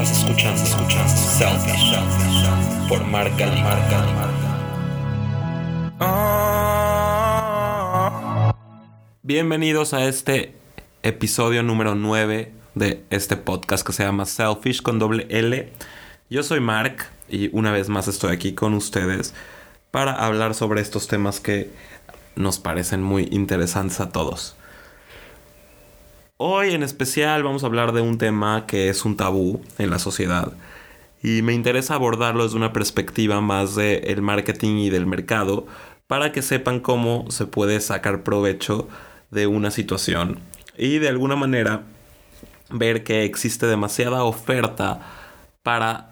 Estás escuchando, Selfish por Marca Marca Bienvenidos a este episodio número 9 de este podcast que se llama Selfish con doble L. Yo soy Mark y una vez más estoy aquí con ustedes para hablar sobre estos temas que nos parecen muy interesantes a todos. Hoy en especial vamos a hablar de un tema que es un tabú en la sociedad y me interesa abordarlo desde una perspectiva más del marketing y del mercado para que sepan cómo se puede sacar provecho de una situación y de alguna manera ver que existe demasiada oferta para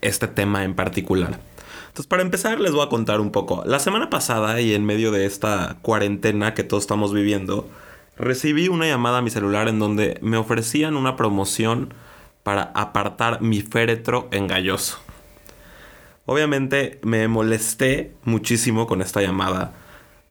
este tema en particular. Entonces, para empezar, les voy a contar un poco. La semana pasada y en medio de esta cuarentena que todos estamos viviendo, recibí una llamada a mi celular en donde me ofrecían una promoción para apartar mi féretro engalloso. Obviamente me molesté muchísimo con esta llamada.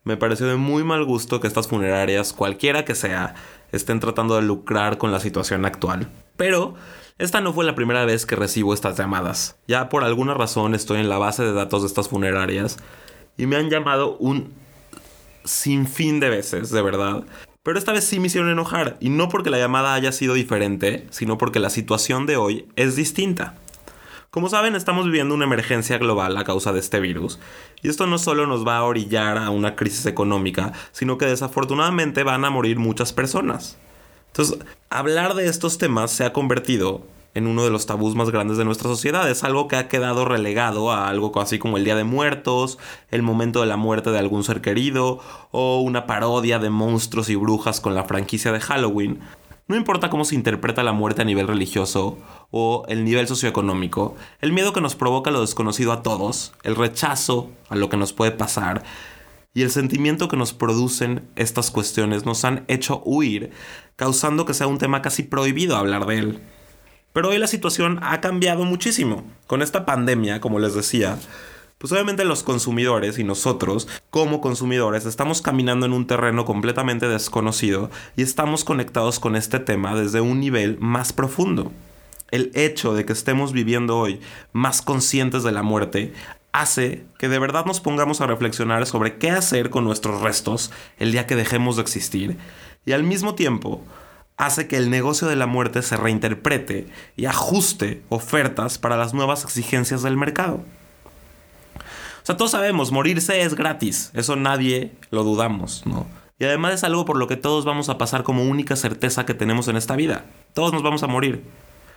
Me pareció de muy mal gusto que estas funerarias, cualquiera que sea, estén tratando de lucrar con la situación actual. Pero esta no fue la primera vez que recibo estas llamadas. Ya por alguna razón estoy en la base de datos de estas funerarias y me han llamado un sinfín de veces, de verdad. Pero esta vez sí me hicieron enojar, y no porque la llamada haya sido diferente, sino porque la situación de hoy es distinta. Como saben, estamos viviendo una emergencia global a causa de este virus, y esto no solo nos va a orillar a una crisis económica, sino que desafortunadamente van a morir muchas personas. Entonces, hablar de estos temas se ha convertido en uno de los tabús más grandes de nuestra sociedad. Es algo que ha quedado relegado a algo así como el Día de Muertos, el momento de la muerte de algún ser querido, o una parodia de monstruos y brujas con la franquicia de Halloween. No importa cómo se interpreta la muerte a nivel religioso o el nivel socioeconómico, el miedo que nos provoca lo desconocido a todos, el rechazo a lo que nos puede pasar y el sentimiento que nos producen estas cuestiones nos han hecho huir, causando que sea un tema casi prohibido hablar de él. Pero hoy la situación ha cambiado muchísimo. Con esta pandemia, como les decía, pues obviamente los consumidores y nosotros como consumidores estamos caminando en un terreno completamente desconocido y estamos conectados con este tema desde un nivel más profundo. El hecho de que estemos viviendo hoy más conscientes de la muerte hace que de verdad nos pongamos a reflexionar sobre qué hacer con nuestros restos el día que dejemos de existir y al mismo tiempo hace que el negocio de la muerte se reinterprete y ajuste ofertas para las nuevas exigencias del mercado. O sea, todos sabemos, morirse es gratis, eso nadie lo dudamos, ¿no? Y además es algo por lo que todos vamos a pasar como única certeza que tenemos en esta vida. Todos nos vamos a morir.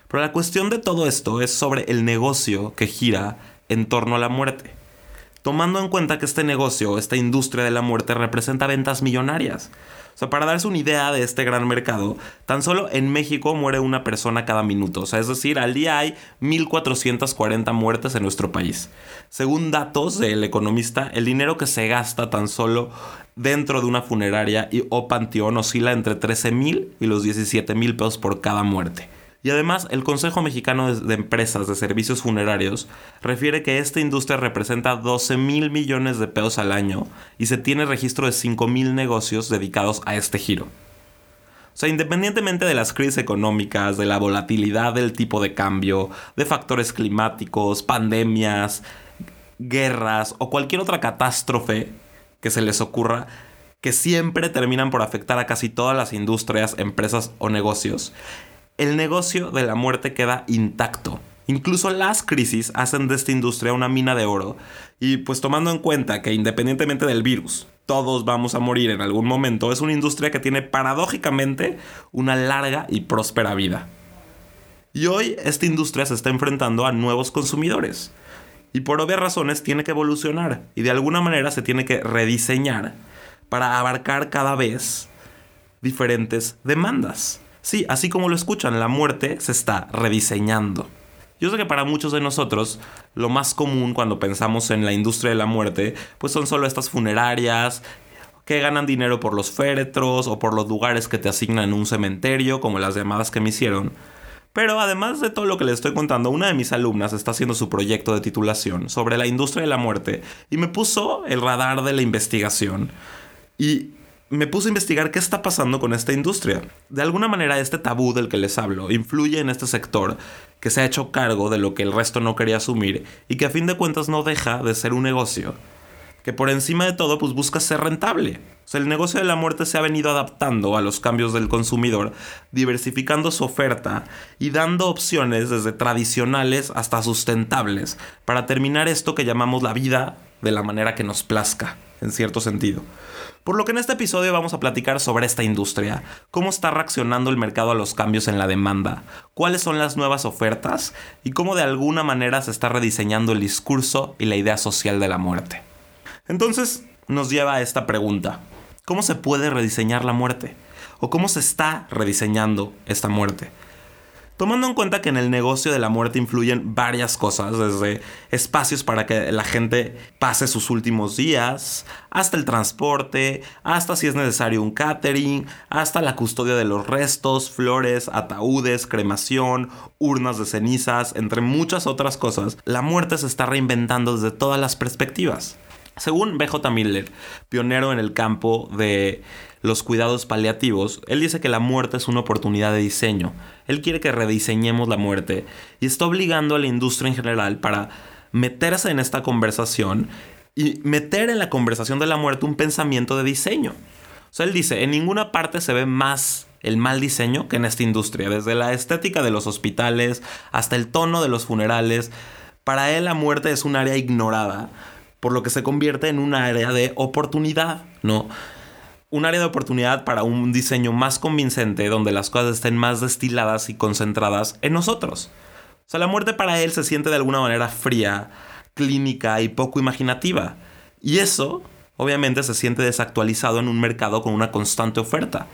Pero la cuestión de todo esto es sobre el negocio que gira en torno a la muerte. Tomando en cuenta que este negocio, esta industria de la muerte representa ventas millonarias. O sea, para darse una idea de este gran mercado, tan solo en México muere una persona cada minuto. O sea, es decir, al día hay 1.440 muertes en nuestro país. Según datos del economista, el dinero que se gasta tan solo dentro de una funeraria y, o panteón oscila entre 13 mil y los 17 mil pesos por cada muerte. Y además, el Consejo Mexicano de Empresas de Servicios Funerarios refiere que esta industria representa 12 mil millones de pesos al año y se tiene registro de 5 mil negocios dedicados a este giro. O sea, independientemente de las crisis económicas, de la volatilidad del tipo de cambio, de factores climáticos, pandemias, guerras o cualquier otra catástrofe que se les ocurra, que siempre terminan por afectar a casi todas las industrias, empresas o negocios, el negocio de la muerte queda intacto. Incluso las crisis hacen de esta industria una mina de oro. Y pues tomando en cuenta que independientemente del virus, todos vamos a morir en algún momento, es una industria que tiene paradójicamente una larga y próspera vida. Y hoy esta industria se está enfrentando a nuevos consumidores. Y por obvias razones tiene que evolucionar y de alguna manera se tiene que rediseñar para abarcar cada vez diferentes demandas. Sí, así como lo escuchan, la muerte se está rediseñando. Yo sé que para muchos de nosotros lo más común cuando pensamos en la industria de la muerte, pues son solo estas funerarias que ganan dinero por los féretros o por los lugares que te asignan un cementerio, como las llamadas que me hicieron. Pero además de todo lo que les estoy contando, una de mis alumnas está haciendo su proyecto de titulación sobre la industria de la muerte y me puso el radar de la investigación. Y me puse a investigar qué está pasando con esta industria. De alguna manera este tabú del que les hablo influye en este sector que se ha hecho cargo de lo que el resto no quería asumir y que a fin de cuentas no deja de ser un negocio que por encima de todo pues busca ser rentable. El negocio de la muerte se ha venido adaptando a los cambios del consumidor, diversificando su oferta y dando opciones desde tradicionales hasta sustentables para terminar esto que llamamos la vida de la manera que nos plazca, en cierto sentido. Por lo que en este episodio vamos a platicar sobre esta industria, cómo está reaccionando el mercado a los cambios en la demanda, cuáles son las nuevas ofertas y cómo de alguna manera se está rediseñando el discurso y la idea social de la muerte. Entonces nos lleva a esta pregunta. ¿Cómo se puede rediseñar la muerte? ¿O cómo se está rediseñando esta muerte? Tomando en cuenta que en el negocio de la muerte influyen varias cosas, desde espacios para que la gente pase sus últimos días, hasta el transporte, hasta si es necesario un catering, hasta la custodia de los restos, flores, ataúdes, cremación, urnas de cenizas, entre muchas otras cosas, la muerte se está reinventando desde todas las perspectivas. Según BJ Miller, pionero en el campo de los cuidados paliativos, él dice que la muerte es una oportunidad de diseño. Él quiere que rediseñemos la muerte y está obligando a la industria en general para meterse en esta conversación y meter en la conversación de la muerte un pensamiento de diseño. O sea, él dice, en ninguna parte se ve más el mal diseño que en esta industria, desde la estética de los hospitales hasta el tono de los funerales. Para él la muerte es un área ignorada por lo que se convierte en un área de oportunidad, ¿no? Un área de oportunidad para un diseño más convincente donde las cosas estén más destiladas y concentradas en nosotros. O sea, la muerte para él se siente de alguna manera fría, clínica y poco imaginativa. Y eso, obviamente, se siente desactualizado en un mercado con una constante oferta.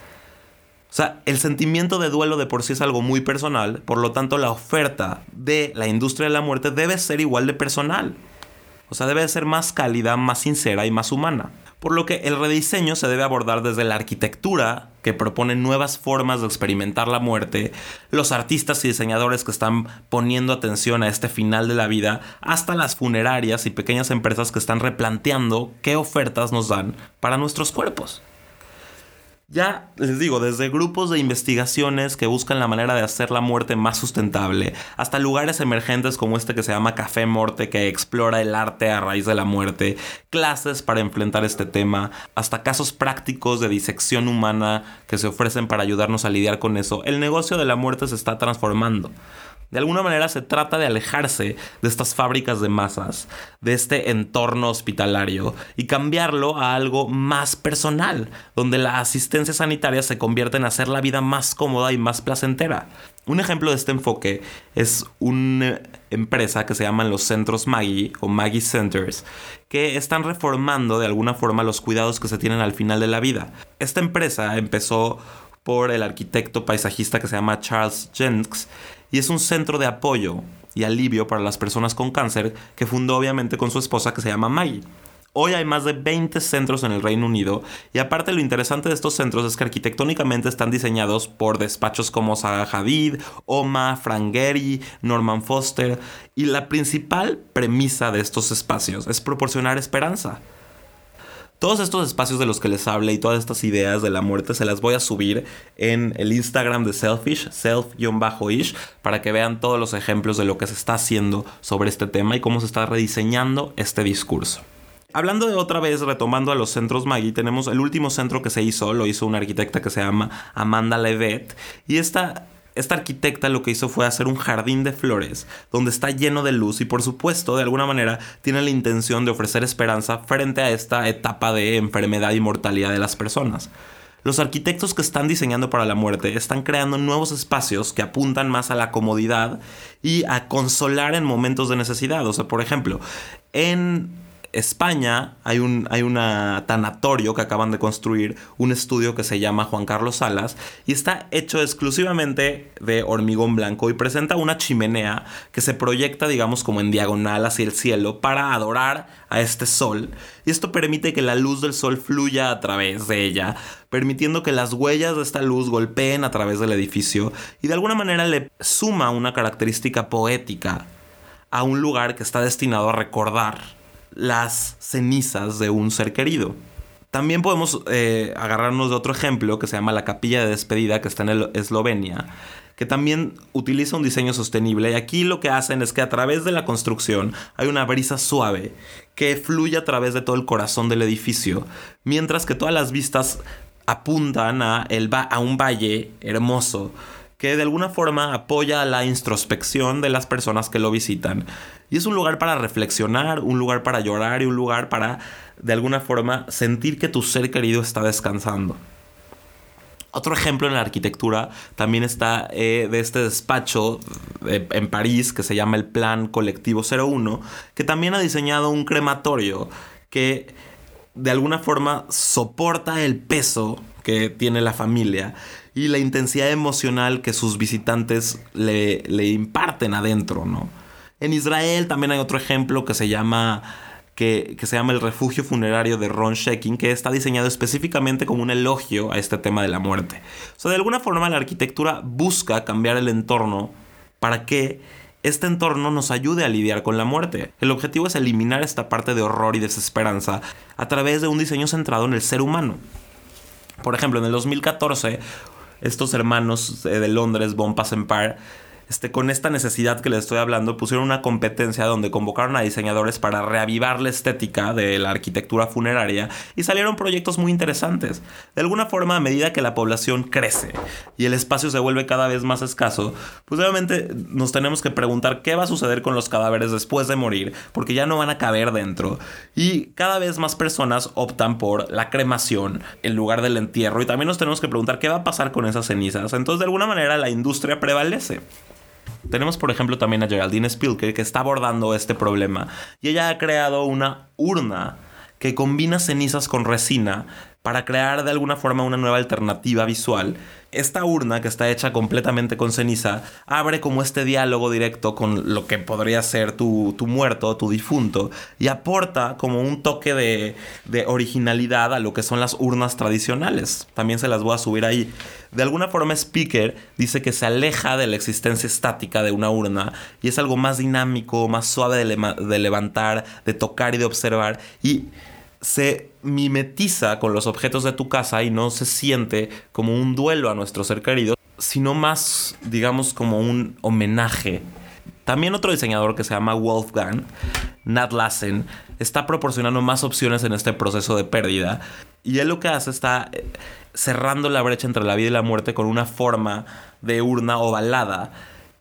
O sea, el sentimiento de duelo de por sí es algo muy personal, por lo tanto la oferta de la industria de la muerte debe ser igual de personal. O sea, debe ser más cálida, más sincera y más humana. Por lo que el rediseño se debe abordar desde la arquitectura, que propone nuevas formas de experimentar la muerte, los artistas y diseñadores que están poniendo atención a este final de la vida, hasta las funerarias y pequeñas empresas que están replanteando qué ofertas nos dan para nuestros cuerpos. Ya les digo, desde grupos de investigaciones que buscan la manera de hacer la muerte más sustentable, hasta lugares emergentes como este que se llama Café Morte, que explora el arte a raíz de la muerte, clases para enfrentar este tema, hasta casos prácticos de disección humana que se ofrecen para ayudarnos a lidiar con eso, el negocio de la muerte se está transformando. De alguna manera se trata de alejarse de estas fábricas de masas, de este entorno hospitalario y cambiarlo a algo más personal, donde la asistencia sanitaria se convierte en hacer la vida más cómoda y más placentera. Un ejemplo de este enfoque es una empresa que se llaman los centros Maggie o Maggie Centers, que están reformando de alguna forma los cuidados que se tienen al final de la vida. Esta empresa empezó por el arquitecto paisajista que se llama Charles Jenks y es un centro de apoyo y alivio para las personas con cáncer que fundó obviamente con su esposa que se llama Maggie. Hoy hay más de 20 centros en el Reino Unido y aparte lo interesante de estos centros es que arquitectónicamente están diseñados por despachos como Zaha Hadid, Oma, Frank Gehry, Norman Foster y la principal premisa de estos espacios es proporcionar esperanza. Todos estos espacios de los que les hablé y todas estas ideas de la muerte se las voy a subir en el Instagram de Selfish, self-ish, para que vean todos los ejemplos de lo que se está haciendo sobre este tema y cómo se está rediseñando este discurso. Hablando de otra vez, retomando a los centros Maggie, tenemos el último centro que se hizo, lo hizo una arquitecta que se llama Amanda Levet, y esta esta arquitecta lo que hizo fue hacer un jardín de flores donde está lleno de luz y por supuesto de alguna manera tiene la intención de ofrecer esperanza frente a esta etapa de enfermedad y mortalidad de las personas. Los arquitectos que están diseñando para la muerte están creando nuevos espacios que apuntan más a la comodidad y a consolar en momentos de necesidad. O sea, por ejemplo, en España hay un hay una tanatorio que acaban de construir, un estudio que se llama Juan Carlos Salas y está hecho exclusivamente de hormigón blanco y presenta una chimenea que se proyecta digamos como en diagonal hacia el cielo para adorar a este sol. Y esto permite que la luz del sol fluya a través de ella, permitiendo que las huellas de esta luz golpeen a través del edificio y de alguna manera le suma una característica poética a un lugar que está destinado a recordar las cenizas de un ser querido. También podemos eh, agarrarnos de otro ejemplo que se llama la capilla de despedida que está en Eslovenia, que también utiliza un diseño sostenible y aquí lo que hacen es que a través de la construcción hay una brisa suave que fluye a través de todo el corazón del edificio, mientras que todas las vistas apuntan a, el a un valle hermoso que de alguna forma apoya la introspección de las personas que lo visitan. Y es un lugar para reflexionar, un lugar para llorar y un lugar para, de alguna forma, sentir que tu ser querido está descansando. Otro ejemplo en la arquitectura también está eh, de este despacho eh, en París que se llama el Plan Colectivo 01, que también ha diseñado un crematorio que de alguna forma soporta el peso que tiene la familia y la intensidad emocional que sus visitantes le, le imparten adentro, ¿no? En Israel también hay otro ejemplo que se llama que, se llama el refugio funerario de Ron Shekin, que está diseñado específicamente como un elogio a este tema de la muerte. O sea, de alguna forma la arquitectura busca cambiar el entorno para que este entorno nos ayude a lidiar con la muerte. El objetivo es eliminar esta parte de horror y desesperanza a través de un diseño centrado en el ser humano. Por ejemplo, en el 2014, estos hermanos de Londres, Bon Empire, este, con esta necesidad que les estoy hablando, pusieron una competencia donde convocaron a diseñadores para reavivar la estética de la arquitectura funeraria y salieron proyectos muy interesantes. De alguna forma, a medida que la población crece y el espacio se vuelve cada vez más escaso, pues obviamente nos tenemos que preguntar qué va a suceder con los cadáveres después de morir, porque ya no van a caber dentro. Y cada vez más personas optan por la cremación en lugar del entierro y también nos tenemos que preguntar qué va a pasar con esas cenizas. Entonces, de alguna manera, la industria prevalece. Tenemos, por ejemplo, también a Geraldine Spilker que está abordando este problema y ella ha creado una urna que combina cenizas con resina para crear de alguna forma una nueva alternativa visual. Esta urna, que está hecha completamente con ceniza, abre como este diálogo directo con lo que podría ser tu, tu muerto, tu difunto, y aporta como un toque de, de originalidad a lo que son las urnas tradicionales. También se las voy a subir ahí. De alguna forma, Speaker dice que se aleja de la existencia estática de una urna y es algo más dinámico, más suave de, de levantar, de tocar y de observar. Y se mimetiza con los objetos de tu casa y no se siente como un duelo a nuestro ser querido, sino más, digamos, como un homenaje. También otro diseñador que se llama Wolfgang, Nat Lassen, está proporcionando más opciones en este proceso de pérdida. Y él lo que hace está eh, cerrando la brecha entre la vida y la muerte con una forma de urna ovalada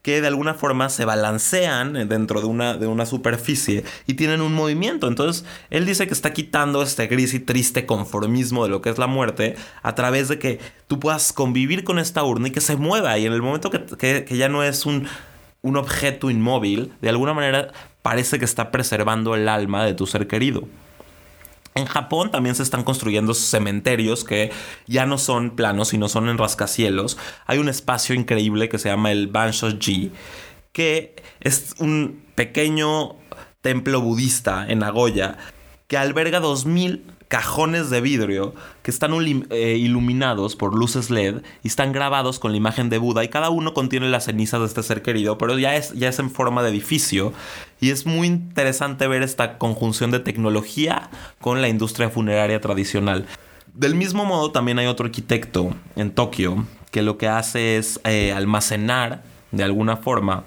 que de alguna forma se balancean dentro de una, de una superficie y tienen un movimiento. Entonces, él dice que está quitando este gris y triste conformismo de lo que es la muerte a través de que tú puedas convivir con esta urna y que se mueva. Y en el momento que, que ya no es un, un objeto inmóvil, de alguna manera parece que está preservando el alma de tu ser querido. En Japón también se están construyendo cementerios que ya no son planos, sino son en rascacielos. Hay un espacio increíble que se llama el Banshoji, que es un pequeño templo budista en Nagoya que alberga 2000 cajones de vidrio que están eh, iluminados por luces LED y están grabados con la imagen de Buda y cada uno contiene las cenizas de este ser querido, pero ya es, ya es en forma de edificio y es muy interesante ver esta conjunción de tecnología con la industria funeraria tradicional. Del mismo modo también hay otro arquitecto en Tokio que lo que hace es eh, almacenar de alguna forma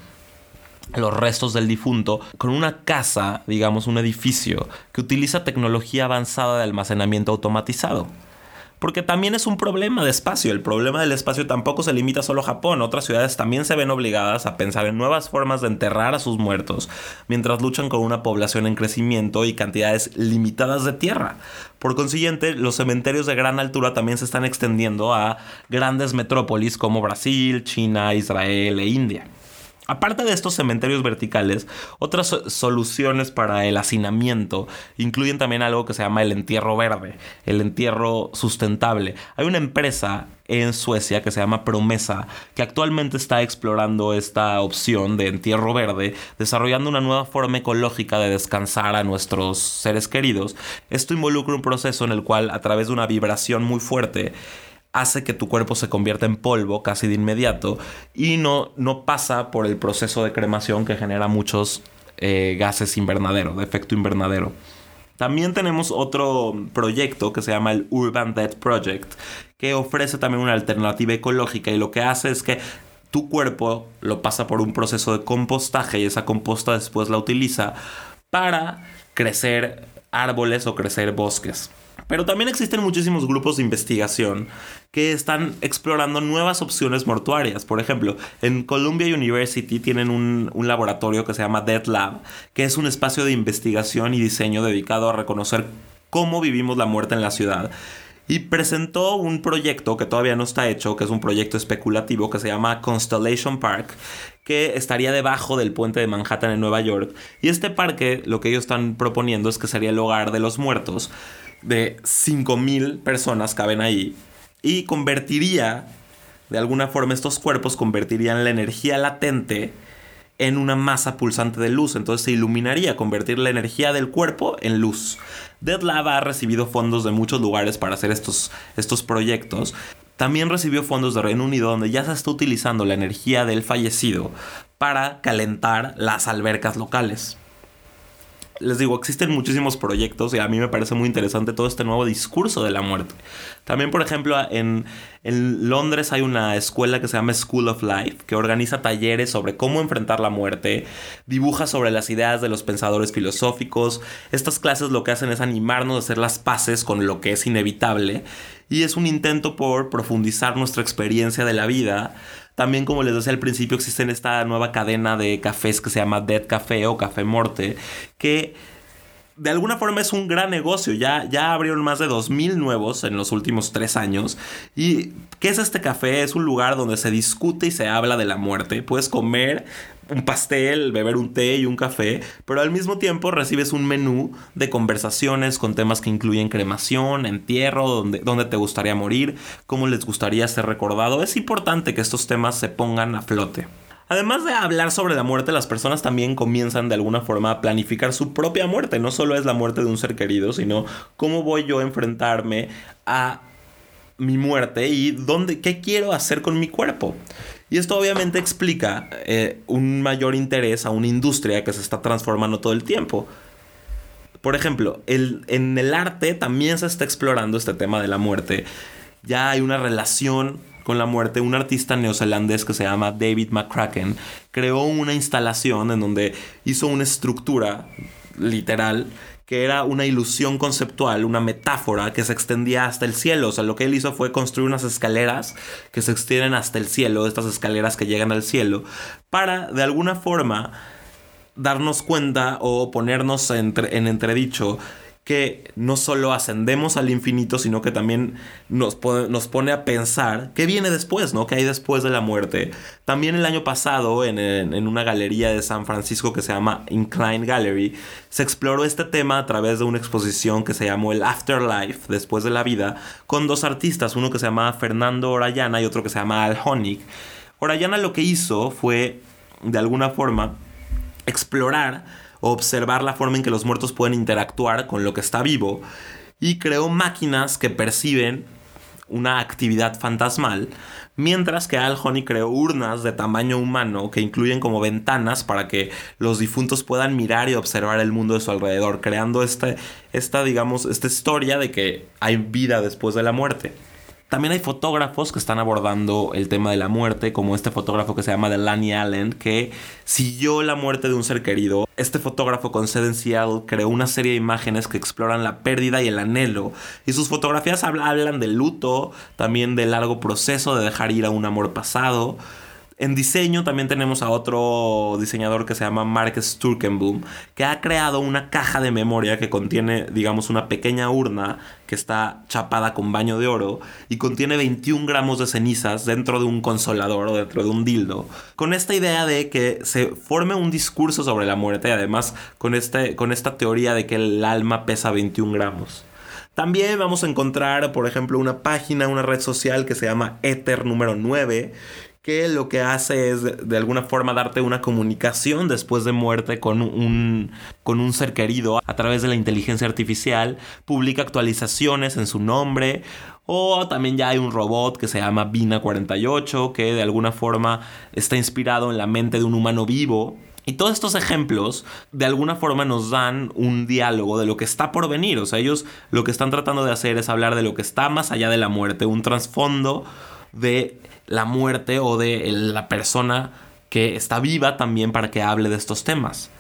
los restos del difunto con una casa, digamos un edificio, que utiliza tecnología avanzada de almacenamiento automatizado. Porque también es un problema de espacio. El problema del espacio tampoco se limita solo a Japón. Otras ciudades también se ven obligadas a pensar en nuevas formas de enterrar a sus muertos, mientras luchan con una población en crecimiento y cantidades limitadas de tierra. Por consiguiente, los cementerios de gran altura también se están extendiendo a grandes metrópolis como Brasil, China, Israel e India. Aparte de estos cementerios verticales, otras soluciones para el hacinamiento incluyen también algo que se llama el entierro verde, el entierro sustentable. Hay una empresa en Suecia que se llama Promesa, que actualmente está explorando esta opción de entierro verde, desarrollando una nueva forma ecológica de descansar a nuestros seres queridos. Esto involucra un proceso en el cual a través de una vibración muy fuerte, hace que tu cuerpo se convierta en polvo casi de inmediato y no, no pasa por el proceso de cremación que genera muchos eh, gases invernadero, de efecto invernadero. También tenemos otro proyecto que se llama el Urban Dead Project, que ofrece también una alternativa ecológica y lo que hace es que tu cuerpo lo pasa por un proceso de compostaje y esa composta después la utiliza para crecer árboles o crecer bosques. Pero también existen muchísimos grupos de investigación que están explorando nuevas opciones mortuarias. Por ejemplo, en Columbia University tienen un, laboratorio que se llama Death Lab, que es un espacio de investigación y diseño dedicado a reconocer cómo vivimos la muerte en la ciudad. Y presentó un proyecto que todavía no está hecho, que es un proyecto especulativo que se llama Constellation Park, que estaría debajo del puente de Manhattan en Nueva York. Y este parque, lo que ellos están proponiendo es que sería el hogar de los muertos de 5.000 personas caben ahí y convertiría, de alguna forma estos cuerpos convertirían la energía latente en una masa pulsante de luz, entonces se iluminaría, convertir la energía del cuerpo en luz. Dead Lava ha recibido fondos de muchos lugares para hacer estos, estos proyectos. También recibió fondos de Reino Unido donde ya se está utilizando la energía del fallecido para calentar las albercas locales les digo, existen muchísimos proyectos y a mí me parece muy interesante todo este nuevo discurso de la muerte. También, por ejemplo, en, en, Londres hay una escuela que se llama School of Life, que organiza talleres sobre cómo enfrentar la muerte, dibuja sobre las ideas de los pensadores filosóficos. Estas clases lo que hacen es animarnos a hacer las paces con lo que es inevitable y es un intento por profundizar nuestra experiencia de la vida también, como les decía al principio, existe esta nueva cadena de cafés que se llama Dead Café o Café Morte, que de alguna forma es un gran negocio. Ya, ya abrieron más de 2.000 nuevos en los últimos tres años. ¿Y qué es este café? Es un lugar donde se discute y se habla de la muerte. Puedes comer un pastel, beber un té y un café, pero al mismo tiempo recibes un menú de conversaciones con temas que incluyen cremación, entierro, donde, donde te gustaría morir, cómo les gustaría ser recordado. Es importante que estos temas se pongan a flote. Además de hablar sobre la muerte, las personas también comienzan de alguna forma a planificar su propia muerte. No solo es la muerte de un ser querido, sino cómo voy yo a enfrentarme a mi muerte y dónde, qué quiero hacer con mi cuerpo. Y esto obviamente explica eh, un mayor interés a una industria que se está transformando todo el tiempo. Por ejemplo, en el arte también se está explorando este tema de la muerte. Ya hay una relación con la muerte. Un artista neozelandés que se llama David McCracken creó una instalación en donde hizo una estructura literal que era una ilusión conceptual, una metáfora que se extendía hasta el cielo. O sea, lo que él hizo fue construir unas escaleras que se extienden hasta el cielo, estas escaleras que llegan al cielo, para de alguna forma darnos cuenta o ponernos en entredicho que no solo ascendemos al infinito, sino que también nos, pone a pensar qué viene después, ¿no? ¿Qué hay después de la muerte? También el año pasado, en, una galería de San Francisco que se llama Incline Gallery, se exploró este tema a través de una exposición que se llamó el Afterlife, después de la vida, con dos artistas, uno que se llama Fernando Orayana y otro que se llama Al Honig. Lo que hizo fue, de alguna forma, explorar observar la forma en que los muertos pueden interactuar con lo que está vivo y creó máquinas que perciben una actividad fantasmal, mientras que Al Honey creó urnas de tamaño humano que incluyen como ventanas para que los difuntos puedan mirar y observar el mundo de su alrededor, creando este, esta, digamos, esta historia de que hay vida después de la muerte. También hay fotógrafos que están abordando el tema de la muerte, como este fotógrafo que se llama Delaney Allen, que siguió la muerte de un ser querido. Este fotógrafo con sede Seattle creó una serie de imágenes que exploran la pérdida y el anhelo. Y sus fotografías hablan del luto, también del largo proceso de dejar ir a un amor pasado. En diseño también tenemos a otro diseñador que se llama Mark Sturkenboom, que ha creado una caja de memoria que contiene, digamos, una pequeña urna que está chapada con baño de oro y contiene 21 gramos de cenizas dentro de un consolador o dentro de un dildo, con esta idea de que se forme un discurso sobre la muerte y además con, este, con esta teoría de que el alma pesa 21 gramos. También vamos a encontrar, por ejemplo, una página, una red social que se llama Ether número 9, que lo que hace es de, alguna forma darte una comunicación después de muerte con un, con un ser querido a través de la inteligencia artificial, publica actualizaciones en su nombre o también ya hay un robot que se llama Vina 48 que de alguna forma está inspirado en la mente de un humano vivo y todos estos ejemplos de alguna forma nos dan un diálogo de lo que está por venir. O sea, ellos lo que están tratando de hacer es hablar de lo que está más allá de la muerte, un trasfondo de la muerte o de la persona que está viva también para que hable de estos temas.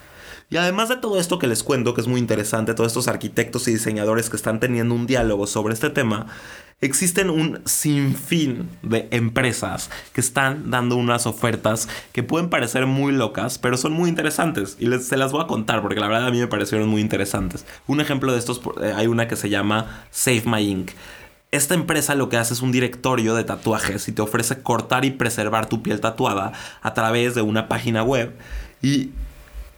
Y además de todo esto que les cuento, que es muy interesante, todos estos arquitectos y diseñadores que están teniendo un diálogo sobre este tema, existen un sinfín de empresas que están dando unas ofertas que pueden parecer muy locas, pero son muy interesantes. Y les, se las voy a contar porque la verdad a mí me parecieron muy interesantes. Un ejemplo de estos, eh, hay una que se llama Save My Ink. Esta empresa lo que hace es un directorio de tatuajes y te ofrece cortar y preservar tu piel tatuada a través de una página web. Y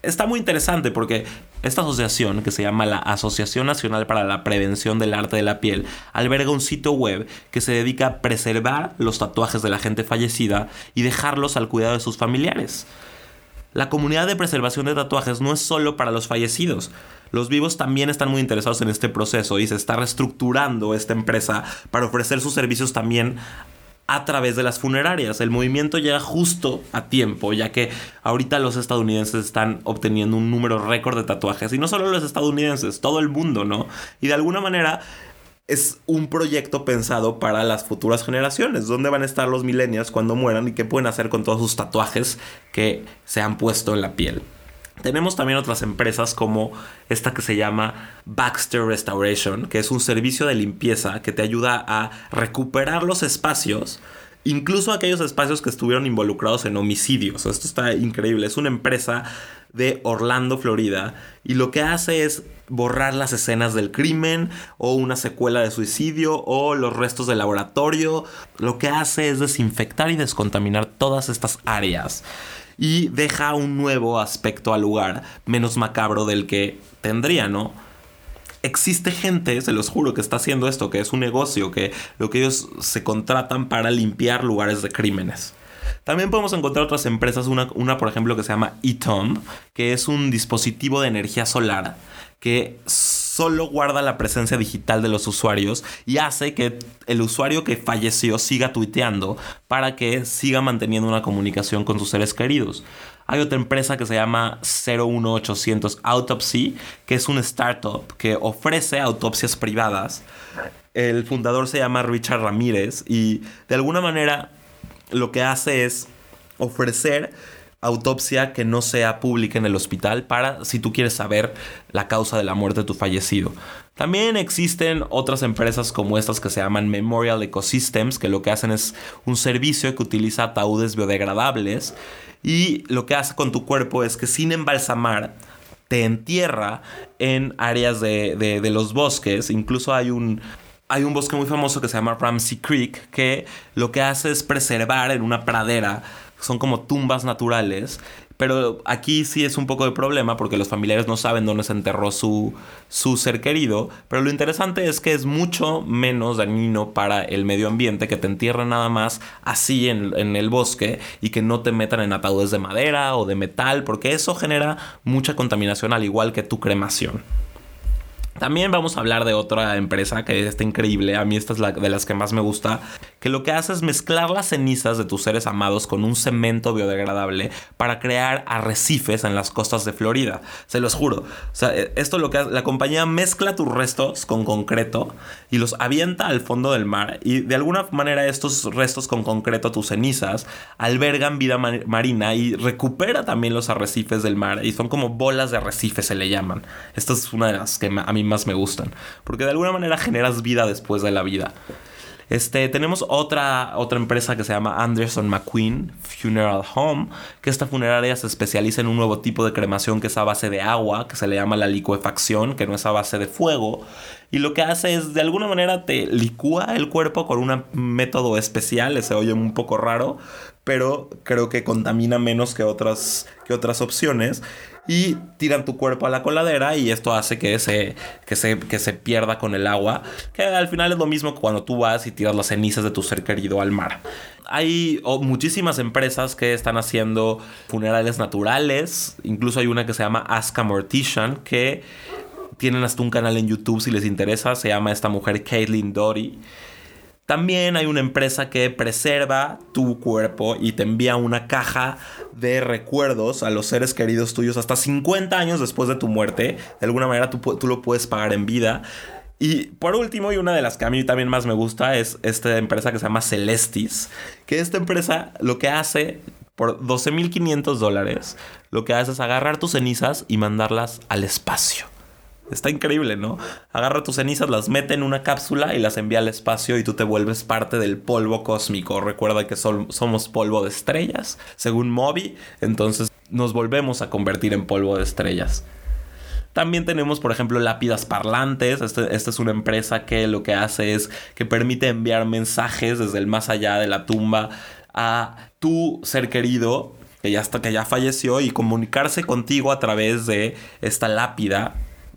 está muy interesante porque esta asociación, que se llama la Asociación Nacional para la Prevención del Arte de la Piel, alberga un sitio web que se dedica a preservar los tatuajes de la gente fallecida y dejarlos al cuidado de sus familiares. La comunidad de preservación de tatuajes no es solo para los fallecidos. Los vivos también están muy interesados en este proceso y se está reestructurando esta empresa para ofrecer sus servicios también a través de las funerarias. El movimiento llega justo a tiempo, ya que ahorita los estadounidenses están obteniendo un número récord de tatuajes. Y no solo los estadounidenses, todo el mundo, ¿no? Y de alguna manera es un proyecto pensado para las futuras generaciones. ¿Dónde van a estar los millennials cuando mueran y qué pueden hacer con todos sus tatuajes que se han puesto en la piel? Tenemos también otras empresas como esta que se llama Baxter Restoration, que es un servicio de limpieza que te ayuda a recuperar los espacios, incluso aquellos espacios que estuvieron involucrados en homicidios. Esto está increíble. Es una empresa de Orlando, Florida, y lo que hace es borrar las escenas del crimen o una secuela de suicidio o los restos del laboratorio. Lo que hace es desinfectar y descontaminar todas estas áreas y deja un nuevo aspecto al lugar, menos macabro del que tendría, ¿no? Existe gente, se los juro, que está haciendo esto, que es un negocio, que lo que ellos se contratan para limpiar lugares de crímenes. También podemos encontrar otras empresas, una, una por ejemplo que se llama eTomb, que es un dispositivo de energía solar que solo guarda la presencia digital de los usuarios y hace que el usuario que falleció siga tuiteando para que siga manteniendo una comunicación con sus seres queridos. Hay otra empresa que se llama 01800 Autopsy, que es un startup que ofrece autopsias privadas. El fundador se llama Richard Ramírez y de alguna manera lo que hace es ofrecer autopsia que no sea pública en el hospital para si tú quieres saber la causa de la muerte de tu fallecido. También existen otras empresas como estas que se llaman Memorial Ecosystems, que lo que hacen es un servicio que utiliza ataúdes biodegradables y lo que hace con tu cuerpo es que sin embalsamar te entierra en áreas de, de los bosques. Incluso hay un, hay un bosque muy famoso que se llama Ramsey Creek, que lo que hace es preservar en una pradera son como tumbas naturales. Pero aquí sí es un poco de problema porque los familiares no saben dónde se enterró su, su ser querido. Pero lo interesante es que es mucho menos dañino para el medio ambiente que te entierren nada más así en, en el bosque y que no te metan en ataúdes de madera o de metal porque eso genera mucha contaminación al igual que tu cremación. También vamos a hablar de otra empresa que está increíble, a mí esta es la de las que más me gusta, que lo que hace es mezclar las cenizas de tus seres amados con un cemento biodegradable para crear arrecifes en las costas de Florida. Se los juro. O sea, e, esto lo que hace, la compañía mezcla tus restos con concreto y los avienta al fondo del mar y de alguna manera estos restos con concreto, tus cenizas, albergan vida marina y recupera también los arrecifes del mar y son como bolas de arrecifes se le llaman. Esta es una de las que a mí más me gustan. Porque de alguna manera generas vida después de la vida. Este, tenemos otra, otra empresa que se llama Anderson McQueen Funeral Home, que esta funeraria se especializa en un nuevo tipo de cremación que es a base de agua, que se le llama la licuefacción, que no es a base de fuego. Y lo que hace es, de alguna manera, te licúa el cuerpo con un método especial, se oye un poco raro, pero creo que contamina menos que otras, que otras opciones y tiran tu cuerpo a la coladera y esto hace que se, que se, que se pierda con el agua, que al final es lo mismo que cuando tú vas y tiras las cenizas de tu ser querido al mar. Hay muchísimas empresas que están haciendo funerales naturales, incluso hay una que se llama Aska Mortician que tienen hasta un canal en YouTube si les interesa, se llama esta mujer Caitlin Dory también hay una empresa que preserva tu cuerpo y te envía una caja de recuerdos a los seres queridos tuyos hasta 50 años después de tu muerte. De alguna manera tú, lo puedes pagar en vida. Y por último, y una de las que a mí también más me gusta, es esta empresa que se llama Celestis. Que esta empresa lo que hace por 12.500 dólares, lo que hace es agarrar tus cenizas y mandarlas al espacio. Está increíble, ¿no? Agarra tus cenizas, las mete en una cápsula y las envía al espacio y tú te vuelves parte del polvo cósmico. Recuerda que somos polvo de estrellas, según Moby, entonces nos volvemos a convertir en polvo de estrellas. También tenemos, por ejemplo, lápidas parlantes. Este, esta es una empresa que lo que hace es que permite enviar mensajes desde el más allá de la tumba a tu ser querido que ya, que ya falleció y comunicarse contigo a través de esta lápida.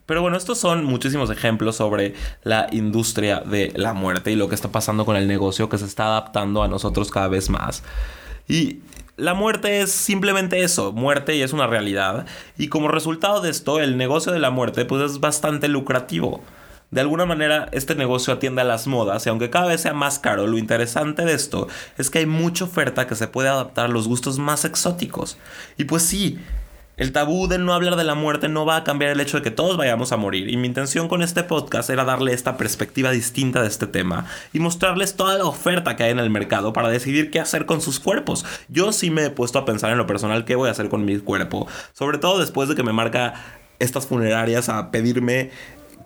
Pero bueno, estos son muchísimos ejemplos sobre la industria de la muerte y lo que está pasando con el negocio que se está adaptando a nosotros cada vez más. Y la muerte es simplemente eso, muerte y es una realidad. Y como resultado de esto, el negocio de la muerte pues es bastante lucrativo. De alguna manera, este negocio atiende a las modas y aunque cada vez sea más caro, lo interesante de esto es que hay mucha oferta que se puede adaptar a los gustos más exóticos. Y pues sí, el tabú de no hablar de la muerte no va a cambiar el hecho de que todos vayamos a morir. Y mi intención con este podcast era darle esta perspectiva distinta de este tema y mostrarles toda la oferta que hay en el mercado para decidir qué hacer con sus cuerpos. Yo sí me he puesto a pensar en lo personal qué voy a hacer con mi cuerpo. Sobre todo después de que me marca estas funerarias a pedirme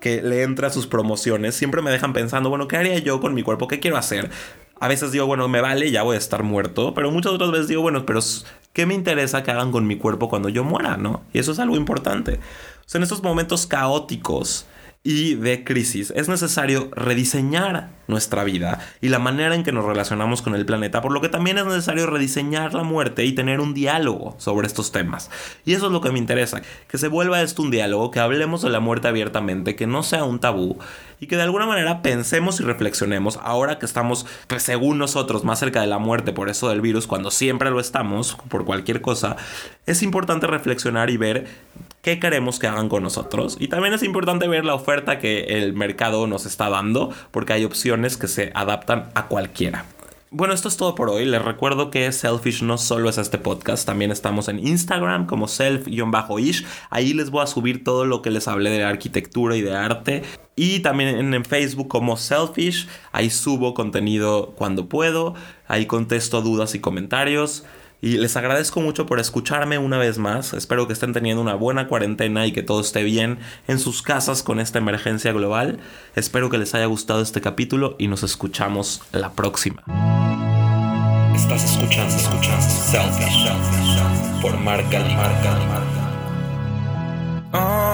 que le entre a sus promociones, siempre me dejan pensando, bueno, ¿qué haría yo con mi cuerpo? ¿Qué quiero hacer? A veces digo, bueno, me vale, ya voy a estar muerto, pero muchas otras veces digo, bueno, pero ¿qué me interesa que hagan con mi cuerpo cuando yo muera, no? Y eso es algo importante. En estos momentos caóticos y de crisis es necesario rediseñar nuestra vida y la manera en que nos relacionamos con el planeta, por lo que también es necesario rediseñar la muerte y tener un diálogo sobre estos temas. Y eso es lo que me interesa, que se vuelva esto un diálogo, que hablemos de la muerte abiertamente, que no sea un tabú y que de alguna manera pensemos y reflexionemos ahora que estamos, pues, según nosotros, más cerca de la muerte por eso del virus, cuando siempre lo estamos, por cualquier cosa, es importante reflexionar y ver qué queremos que hagan con nosotros. Y también es importante ver la oferta que el mercado nos está dando, porque hay opciones que se adaptan a cualquiera. Bueno, esto es todo por hoy. Les recuerdo que Selfish no solo es este podcast, también estamos en Instagram como self-ish. Ahí les voy a subir todo lo que les hablé de arquitectura y de arte. Y también en Facebook como Selfish. Ahí subo contenido cuando puedo. Ahí contesto dudas y comentarios. Y les agradezco mucho por escucharme una vez más. Espero que estén teniendo una buena cuarentena y que todo esté bien en sus casas con esta emergencia global. Espero que les haya gustado este capítulo y nos escuchamos la próxima. Estás escuchando, escuchando Selfish, por Marca Marca Marca.